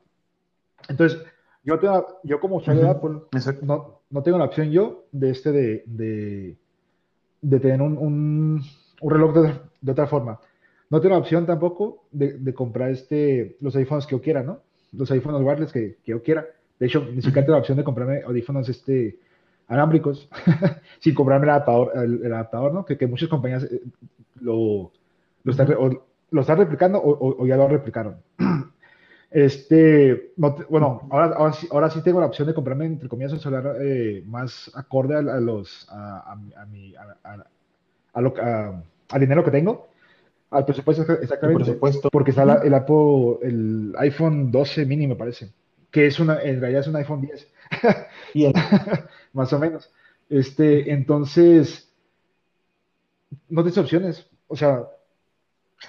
Entonces, yo, yo como usuario de Apple, no, no, tengo la opción yo de este de, de, de tener un, un, un reloj de, de, otra forma. No tengo la opción tampoco de, de, comprar este, los audífonos que yo quiera, ¿no? Los audífonos wireless que, que yo quiera. De hecho, ni siquiera tengo la opción de comprarme audífonos este, alámbricos <laughs> sin comprarme el adaptador, el, adaptador ¿no? Que, que, muchas compañías eh, lo, lo, están, lo están replicando o, o, ya lo replicaron. Este, bueno, ahora, ahora, sí, ahora, sí, tengo la opción de comprarme, entre comillas, un celular eh, más acorde a, los, a, a, mi, a, a lo, al dinero que tengo. Al presupuesto, exactamente. presupuesto. Porque está el, Apple, el iPhone 12 mini, me parece. Que es una, en realidad es un iPhone 10. <laughs> Más o menos. Este, entonces, no tienes opciones. O sea.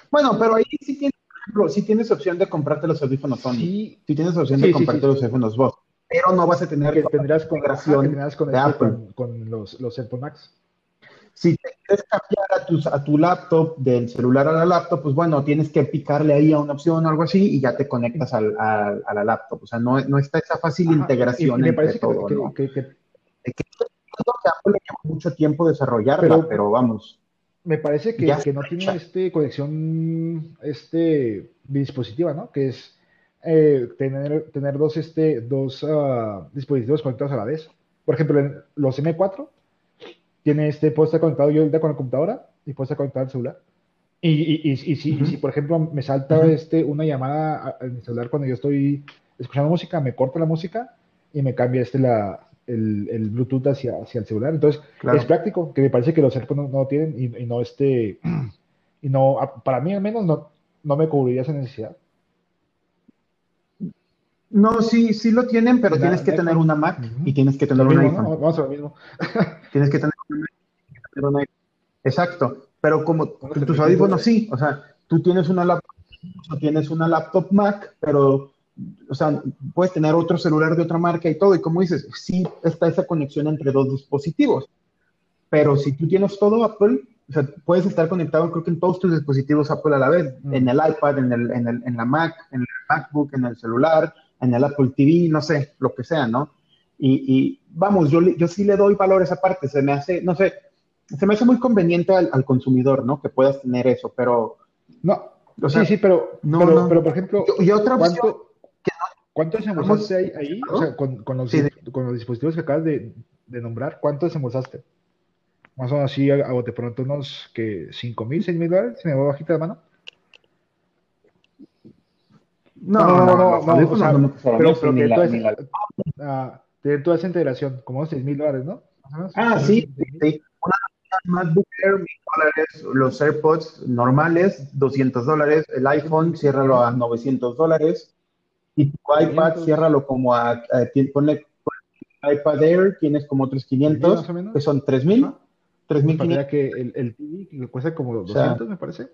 Bueno, pero ahí sí tienes, sí tienes opción de comprarte los audífonos Sony. Sí, sí tienes opción de comprarte los audífonos vos. Pero no vas a tener que tendrás con, con, de Apple. con, los, los AirPods Max si te quieres cambiar a tu, a tu laptop, del celular a la laptop, pues bueno, tienes que picarle ahí a una opción o algo así y ya te conectas al, a la laptop. O sea, no, no está esa fácil integración me parece todo, que, ¿no? que, que, que, Apple lleva mucho tiempo desarrollarla, pero, vamos. Me parece que, que no tiene este conexión este dispositiva, ¿no? Que es eh, tener, tener dos, este, dos uh, dispositivos conectados a la vez. Por ejemplo, los M4 tiene este, puedo estar conectado yo con la computadora y puedo estar conectado al celular. Y, y, y, si, si, por ejemplo, me salta este, una llamada en mi celular cuando yo estoy escuchando música, me corta la música y me cambia este la, el, el Bluetooth hacia, hacia el celular. Entonces, es práctico, que me parece que los AirPods no, no tienen y, no este, <clears throat> y no, para mí al menos no, no me cubriría esa necesidad. No, sí, sí lo tienen, pero <laughs> tienes que tener una Mac y tienes que tener un iPhone. Vamos a lo mismo. tienes que tener una Mac. Exacto, pero como tus audífonos sí, o sea, tú tienes una laptop, tienes una laptop Mac, pero, o sea, puedes tener otro celular de otra marca y todo, y como dices, sí está esa conexión entre dos dispositivos, pero si tú tienes todo Apple, o sea, puedes estar conectado creo que en todos tus dispositivos Apple a la vez, mm. en el iPad, en, el, en, el, en la Mac, en el MacBook, en el celular, en el Apple TV, no sé, lo que sea, ¿no? Y, vamos, yo, yo sí le doy valor a esa parte, se me hace, no sé, se me hace muy conveniente al, consumidor, ¿no? Que puedas tener eso, pero... No, sí, sí, pero, no, pero, pero, por ejemplo, y otra ¿cuánto, ¿cuánto desembolsaste ahí, ahí? O sea, con, con, los, con, los, dispositivos que acabas de, de nombrar, ¿cuánto desembolsaste? Más o menos así, a, bote pronto, unos que 5 mil, 6 mil dólares, se me va bajita de mano. No, no, no, no, no, o sea, pero, pero que toda, esa, ah, toda esa integración, como 6 mil dólares, ¿no? Ah, sí, sí. Una MacBook Air, mil dólares, los AirPods normales, 200 dólares, el iPhone, ciérralo a 900 dólares, y tu iPad, ciérralo como a, a ponle, iPad Air, tienes como otros 500, que son 3 mil. 3.500. que el, el TV que cuesta como 200, o sea, me parece.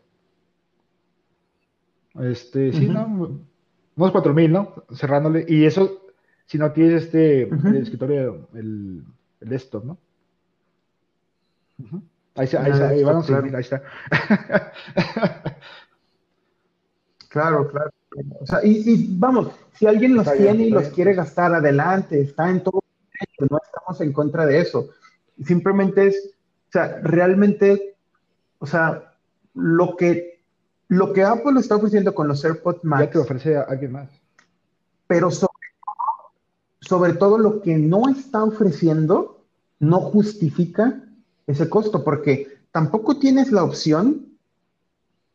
Este, sí, ¿no? unos 4000, ¿no? Cerrándole. Y eso, si no tienes este, el escritorio, el, el desktop, ¿no? Ahí, está, ahí, ahí, ahí está. claro, claro. O sea, y, y, vamos, si alguien los tiene y los quiere gastar adelante, está en todo, no estamos en contra de eso. Simplemente es, o sea, realmente, o sea, lo que lo que Apple está ofreciendo con los AirPods Max. Ya te ofrece a alguien más. Pero sobre todo, lo que no está ofreciendo no justifica ese costo, porque tampoco tienes la opción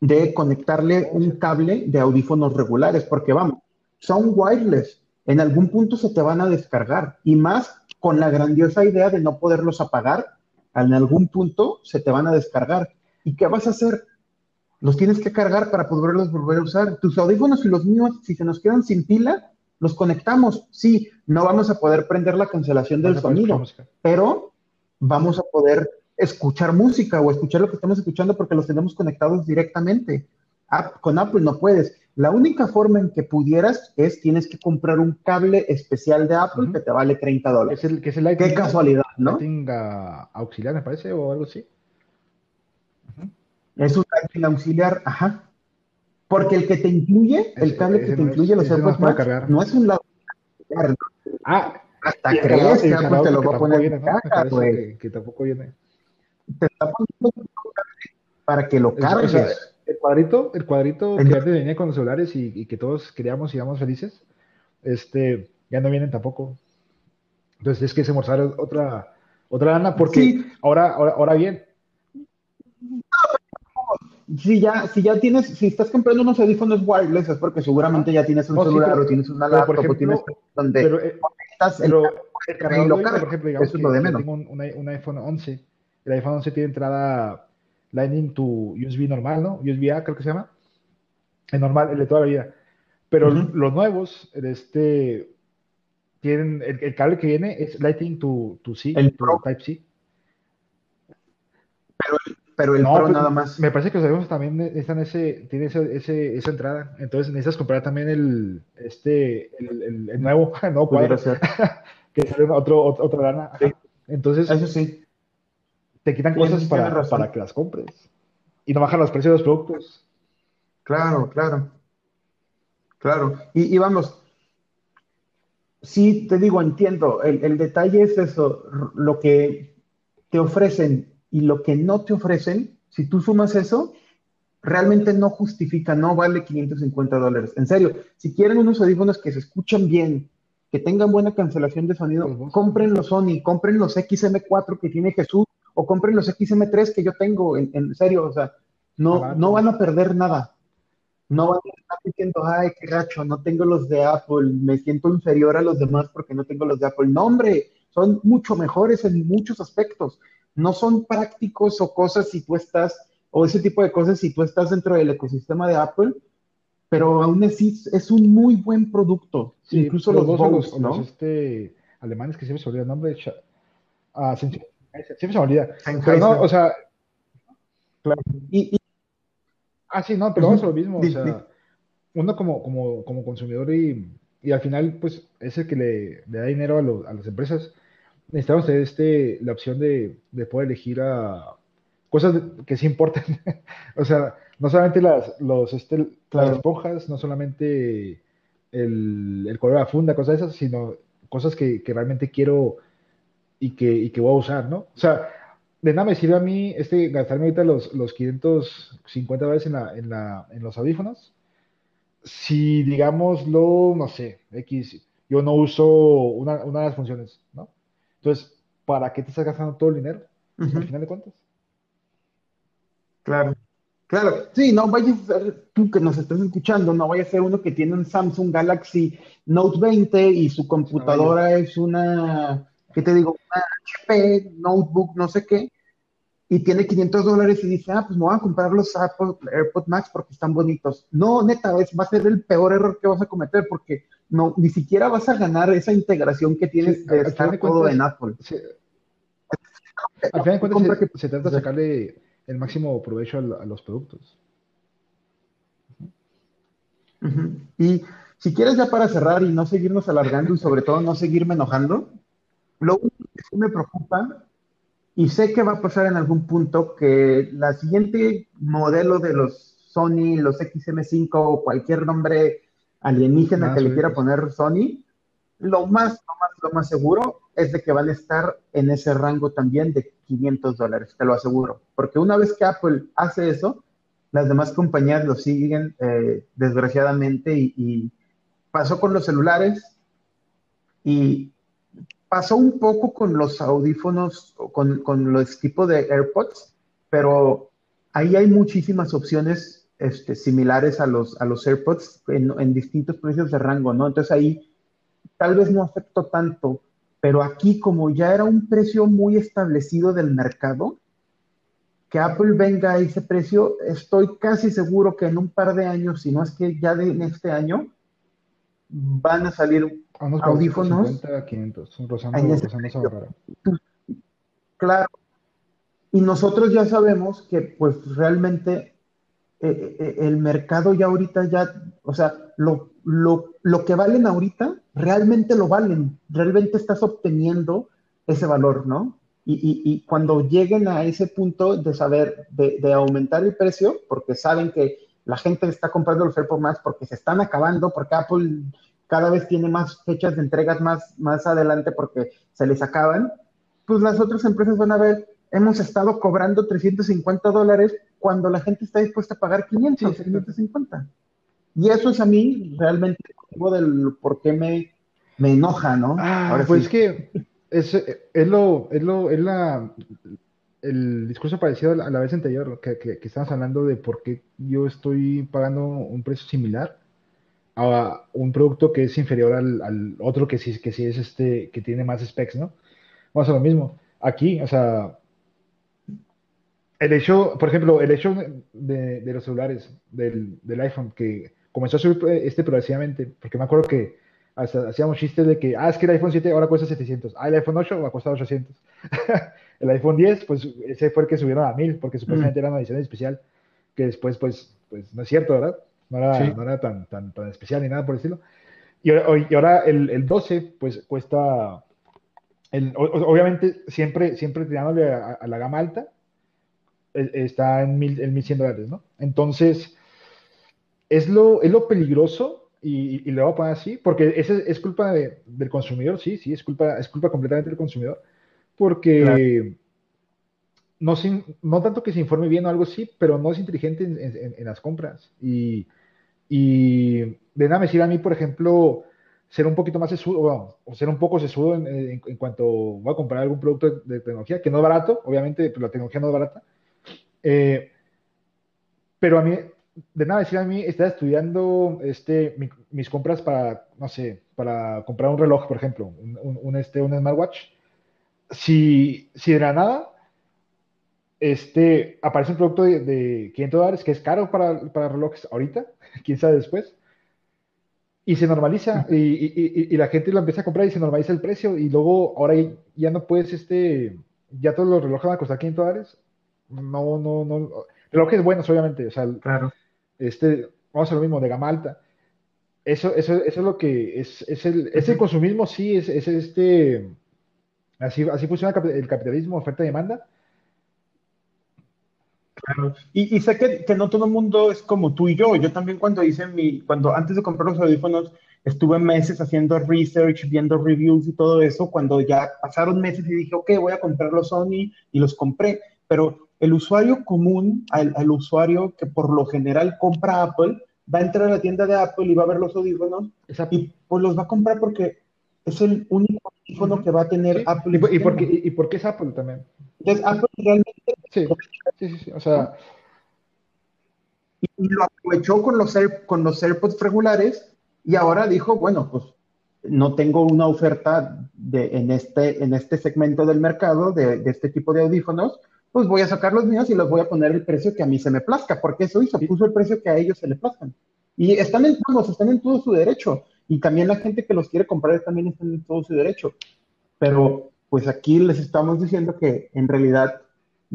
de conectarle un cable de audífonos regulares, porque vamos, son wireless. En algún punto se te van a descargar y más con la grandiosa idea de no poderlos apagar, en algún punto se te van a descargar. ¿Y qué vas a hacer? los tienes que cargar para poderlos volver a usar. Tus audífonos y los míos, si se nos quedan sin pila, los conectamos. Sí, no vamos a poder prender la cancelación del sonido, pero vamos a poder escuchar música o escuchar lo que estamos escuchando porque los tenemos conectados directamente. con Apple no puedes. La única forma en que pudieras es tienes que comprar un cable especial de Apple que te vale 30 dólares. Es el, que es el Qué casualidad, ¿no? Tenga auxiliar, me parece, o algo así. Es un cable auxiliar, ajá. Porque el que te incluye, el cable que te incluye los AirPods Max, no es un lado. Ah, hasta crees que Apple te lo va a poner en caja, güey. Que, tampoco viene. Te está poniendo para que lo cargues. O sea, el cuadrito, el cuadrito que antes venía con los celulares y, y, que todos queríamos y íbamos felices, este, ya no vienen tampoco. Entonces es que se morzar otra, otra lana, porque sí. ahora, ahora, ahora bien, si ya, si ya tienes, si estás comprando unos audífonos wireless es porque seguramente ya tienes un celular o tienes una laptop ejemplo, o tienes donde pero, eh, estás el, el, lo por ejemplo, digamos Eso es lo de menos. Tengo un, un, iPhone 11, el iPhone 11 tiene entrada Lightning to USB normal, ¿no? USB-A creo que se llama. El normal, el de toda la vida. Pero los nuevos, este, tienen, el, cable que viene es Lightning to, to C, el Type-C. Pero, pero el Pro pues, nada más. Me parece que los iPhones también están ese, tiene ese, ese, esa entrada. Entonces necesitas comprar también el, este, el, el, nuevo, <laughs> no cuadro, <laughs> que sale otro, otra lana. Entonces, eso sí. Te quitan cosas para, para que las compres. Y no bajan los precios de los productos. Claro, claro. Claro. Y, y vamos, sí, te digo, entiendo. El, el detalle es eso, lo que te ofrecen y lo que no te ofrecen, si tú sumas eso, realmente no justifica, no vale 550 dólares. En serio, si quieren unos audífonos que se escuchen bien, que tengan buena cancelación de sonido, compren los Sony, compren los XM4 que tiene Jesús, o compren los XM3 que yo tengo, en, serio, o sea, no, no van a perder nada. No van a estar diciendo, ay, qué gacho, no tengo los de Apple, me siento inferior a los demás porque no tengo los de Apple. No, hombre, son mucho mejores en muchos aspectos no son prácticos o cosas si tú estás, o ese tipo de cosas si tú estás dentro del ecosistema de Apple, pero aún así es un muy buen producto. Incluso los, dos ¿no? este, alemanes que siempre se olvida el nombre, ah, siempre se me olvida. Pero no, o sea, claro. Y, ah, sí, no, pero vamos a lo mismo, o sea, uno como, como, como consumidor y, y, al final, pues, es el que le, le da dinero a, a las empresas necesitamos este, la opción de, poder elegir a cosas que sí importan. <laughs> o sea, no solamente las, los, este, las esponjas, no solamente el, el color de la funda, cosas esas, sino cosas que, realmente quiero y que, y que voy a usar, ¿no? O sea, de nada me sirve a mí este, gastarme ahorita los, los 550 dólares en, la, en, la, en los audífonos. Si, digámoslo, no sé, X, yo no uso una, una de las funciones, ¿no? Entonces, ¿para qué te estás gastando todo el dinero? Al final de cuentas. Claro. Claro, sí, no vayas a ser tú que nos estás escuchando, no vaya a ser uno que tiene un Samsung Galaxy Note 20 y su computadora es una, ¿qué te digo? Una HP, notebook, no sé qué, y tiene 500 dólares y dice, ah, pues me voy a comprar los Apple AirPods Max porque están bonitos. No, neta, es, va a ser el peor error que vas a cometer porque no, ni siquiera vas a ganar esa integración que tienes de estar todo en Apple. al final de cuentas se, trata de sacarle el máximo provecho a, los productos. Y si quieres ya para cerrar y no seguirnos alargando y sobre todo no seguirme enojando, lo único que sí me preocupa y sé que va a pasar en algún punto que la siguiente modelo de los Sony, los XM5 o cualquier nombre alienígena que le quiera poner Sony, lo más, lo más, lo más seguro es de que van a estar en ese rango también de 500 dólares, te lo aseguro. Porque una vez que Apple hace eso, las demás compañías lo siguen eh, desgraciadamente y, pasó con los celulares y pasó un poco con los audífonos, con, con los tipos de AirPods, pero ahí hay muchísimas opciones este, similares a los, a los AirPods en, distintos precios de rango, ¿no? Entonces ahí tal vez no afectó tanto, pero aquí como ya era un precio muy establecido del mercado, que Apple venga a ese precio, estoy casi seguro que en un par de años, si no es que ya de, en este año, van a salir audífonos. claro. Y nosotros ya sabemos que pues realmente eh, eh, el mercado ya ahorita ya, o sea, lo, lo, que valen ahorita, realmente lo valen, realmente estás obteniendo ese valor, ¿no? Y, cuando lleguen a ese punto de saber, de, aumentar el precio, porque saben que la gente está comprando los AirPods más porque se están acabando, porque Apple cada vez tiene más fechas de entregas más, más adelante porque se les acaban, pues las otras empresas van a ver, hemos estado cobrando 350 dólares cuando la gente está dispuesta a pagar 500, 550. Y eso es a mí realmente el del por qué me, me enoja, ¿no? Ah, Ahora pues es que es, es, lo, es, lo, es la, el discurso parecido a la, vez anterior, que, que, que hablando de por qué yo estoy pagando un precio similar a un producto que es inferior al, al, otro que sí, que sí es este, que tiene más specs, ¿no? Vamos a lo mismo. Aquí, o sea, el hecho, por ejemplo, el hecho de, de los celulares, del, del, iPhone, que comenzó a subir este progresivamente, porque me acuerdo que hasta hacíamos chistes de que, ah, es que el iPhone 7 ahora cuesta 700, ah, el iPhone 8 va a costar 800. <laughs> el iPhone 10, pues ese fue el que subieron a 1000, porque supuestamente era una edición especial, que después, pues, pues no es cierto, ¿verdad? No era, no era tan, tan, tan, especial ni nada por el estilo. Y, y ahora el, el, 12, pues cuesta, el, obviamente siempre, siempre tirándole a, a la gama alta, e, está en, mil, en 1100 dólares, ¿no? Entonces, es lo, es lo peligroso, y, y, le voy a poner así, porque ese es culpa de, del consumidor, sí, sí, es culpa, es culpa completamente del consumidor, porque no, no tanto que se informe bien o algo así, pero no es inteligente en, las compras. Y, y, de nada me sirve a mí, por ejemplo, ser un poquito más sesudo, o ser un poco sesudo en, en, cuanto voy a comprar algún producto de, tecnología, que no es barato, obviamente, pero la tecnología no es barata. Eh, pero a mí, de nada decir a mí, estar estudiando este, mi, mis compras para, no sé, para comprar un reloj, por ejemplo, un, un, este, un smartwatch. Si, si de la nada este, aparece un producto de, de 500 dólares que es caro para, para relojes ahorita, <laughs> quién sabe después, y se normaliza y, y, y, la gente lo empieza a comprar y se normaliza el precio y luego ahora ya no puedes, este, ya todos los relojes van a costar 500 dólares. No, no, no. Relojes buenos, obviamente. O sea, claro. este, vamos a lo mismo, de gama alta. Eso, eso, eso es lo que es, es el, es el consumismo, sí, es, es este, así, así funciona el capitalismo, oferta y demanda. Claro. Y, y, sé que, que, no todo el mundo es como tú y yo. Yo también cuando hice mi, cuando antes de comprar los audífonos, estuve meses haciendo research, viendo reviews y todo eso. Cuando ya pasaron meses y dije, ok, voy a comprar los Sony y los compré. Pero el usuario común, al, al usuario que por lo general compra Apple, va a entrar a la tienda de Apple y va a ver los audífonos Exacto. y pues los va a comprar porque es el único audífono uh -huh. que va a tener sí. Apple. ¿Y, y, por qué, y, y, por qué, es Apple también? Entonces, Apple. Sí, sí, sí, o sea... Y, lo aprovechó con los, Air, con los AirPods regulares y ahora dijo, bueno, pues no tengo una oferta de, en, este, en este segmento del mercado de, de este tipo de audífonos, pues voy a sacar los míos y los voy a poner el precio que a mí se me plazca, porque eso hizo, puso el precio que a ellos se le plazcan. Y están en, vamos, están en todo su derecho. Y también la gente que los quiere comprar también están en todo su derecho. Pero pues aquí les estamos diciendo que en realidad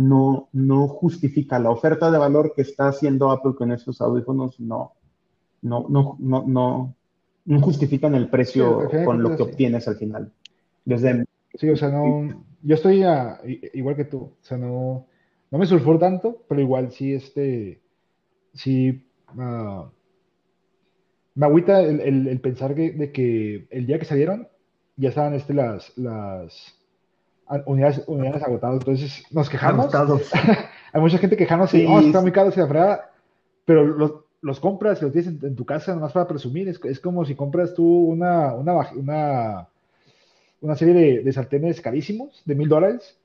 no, no justifica la oferta de valor que está haciendo Apple con esos audífonos, no, no, no, no, no, no justifican el precio sí, con lo que sí. obtienes al final. Desde Sí, o sea, no, yo estoy a, igual que tú, o sea, no, no me sulfuro tanto, pero igual sí, este, sí, uh, me agüita el, el, el pensar que, de que el día que salieron ya estaban este, las, las unidades, unidades agotadas, entonces nos quejamos. <laughs> Hay mucha gente quejándose, sí, oh, está muy caro, se la pero los, los compras y los tienes en, en, tu casa nomás para presumir, es, es como si compras tú una, una, una una serie de, de, sartenes carísimos, de mil dólares,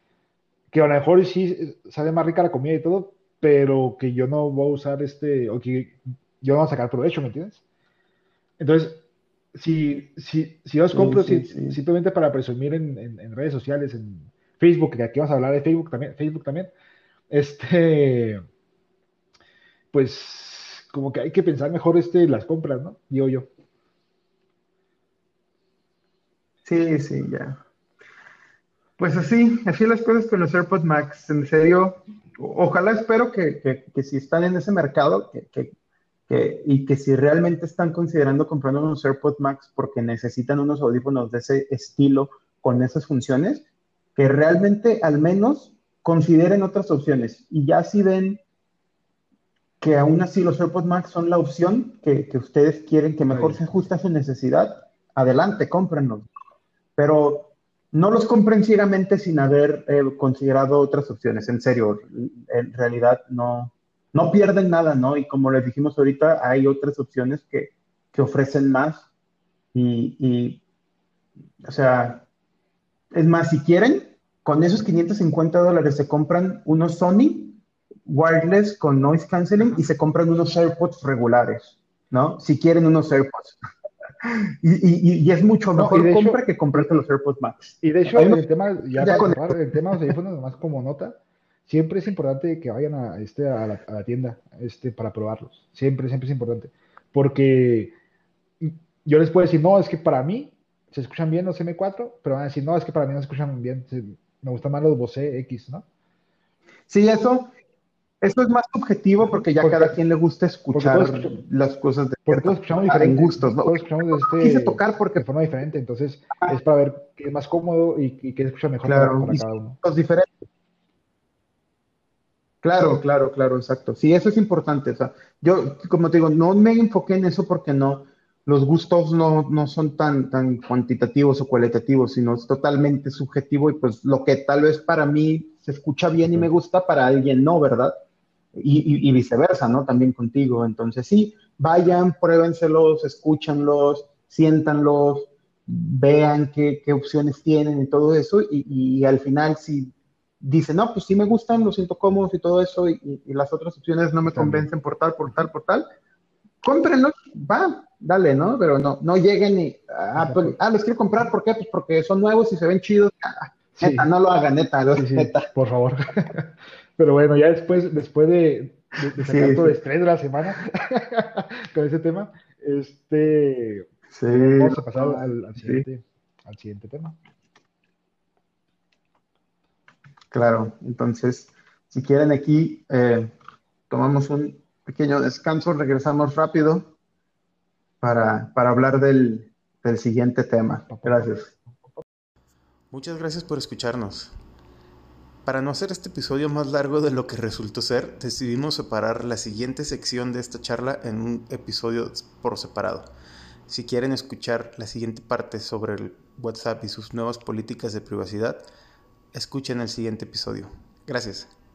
que a lo mejor sí sale más rica la comida y todo, pero que yo no voy a usar este, o que yo no voy a sacar provecho, ¿me entiendes? Entonces, si, si, si yo los compro sí, sí, sí. simplemente para presumir en, en, en, redes sociales, en Facebook, que aquí vamos a hablar de Facebook también, Facebook también, este, pues como que hay que pensar mejor este, las compras, ¿no? Digo yo. Sí, sí, ya. Pues así, así las cosas con los AirPods Max. En serio, ojalá espero que, que, que si están en ese mercado que, y que si realmente están considerando comprando unos AirPods Max porque necesitan unos audífonos de ese estilo con esas funciones, que realmente al menos consideren otras opciones. Y ya si ven que aún así los AirPods Max son la opción que, que ustedes quieren, que mejor se ajusta a su necesidad, adelante, cómprenlos. Pero no los compren ciegamente sin haber eh, considerado otras opciones, en serio, en realidad no, no pierden nada, ¿no? Y como les dijimos ahorita, hay otras opciones que, que ofrecen más y, y, o sea, es más, si quieren, con esos 550 dólares se compran unos Sony wireless con noise canceling y se compran unos AirPods regulares, ¿no? Si quieren unos AirPods. <laughs> Y, y, y, es mucho mejor no, compra hecho, que comprarte los AirPods Max. Y de hecho, el tema, ya, ya con el tema de los audífonos, más como nota, siempre es importante que vayan a, este, a, la, tienda este, para probarlos. Siempre, siempre es importante. Porque yo les puedo decir, no, es que para mí se escuchan bien los M4, pero van a decir, no, es que para mí no se escuchan bien, me gustan más los Bose X, ¿no? Sí, eso, eso es más subjetivo porque ya cada quien le gusta escuchar las cosas de porque todos escuchamos diferente, gustos, ¿no? Todos escuchamos este, Quise tocar porque de forma diferente, entonces es para ver qué es más cómodo y, y qué escucha mejor para, cada uno. Los diferentes. Claro, claro, claro, exacto. Sí, eso es importante. O sea, yo, como te digo, no me enfoqué en eso porque no, los gustos no, no son tan, tan cuantitativos o cualitativos, sino es totalmente subjetivo y pues lo que tal vez para mí se escucha bien y me gusta, para alguien no, ¿verdad? Y, y, viceversa, ¿no? También contigo. Entonces, sí, vayan, pruébenselos, escúchanlos, siéntanlos, vean qué, qué opciones tienen y todo eso. Y, y, al final, si dicen, no, pues sí me gustan, los siento cómodos y todo eso, y, las otras opciones no me convencen por tal, por tal, por tal, cómprenlos, va, dale, ¿no? Pero no, no lleguen y, ah, pues, ah, los quiero comprar, ¿por qué? Pues porque son nuevos y se ven chidos. Ah, Neta, no lo hagan, neta, neta. Por favor. <laughs> Pero bueno, ya después, después de, de, sacar todo estrés de la semana <laughs> con ese tema, este vamos a pasar al, siguiente, al siguiente tema. Claro, entonces, si quieren aquí, eh, tomamos un pequeño descanso, regresamos rápido para, para hablar del, del siguiente tema. Gracias. Muchas gracias por escucharnos. Para no hacer este episodio más largo de lo que resultó ser, decidimos separar la siguiente sección de esta charla en un episodio por separado. Si quieren escuchar la siguiente parte sobre el WhatsApp y sus nuevas políticas de privacidad, escuchen el siguiente episodio. Gracias.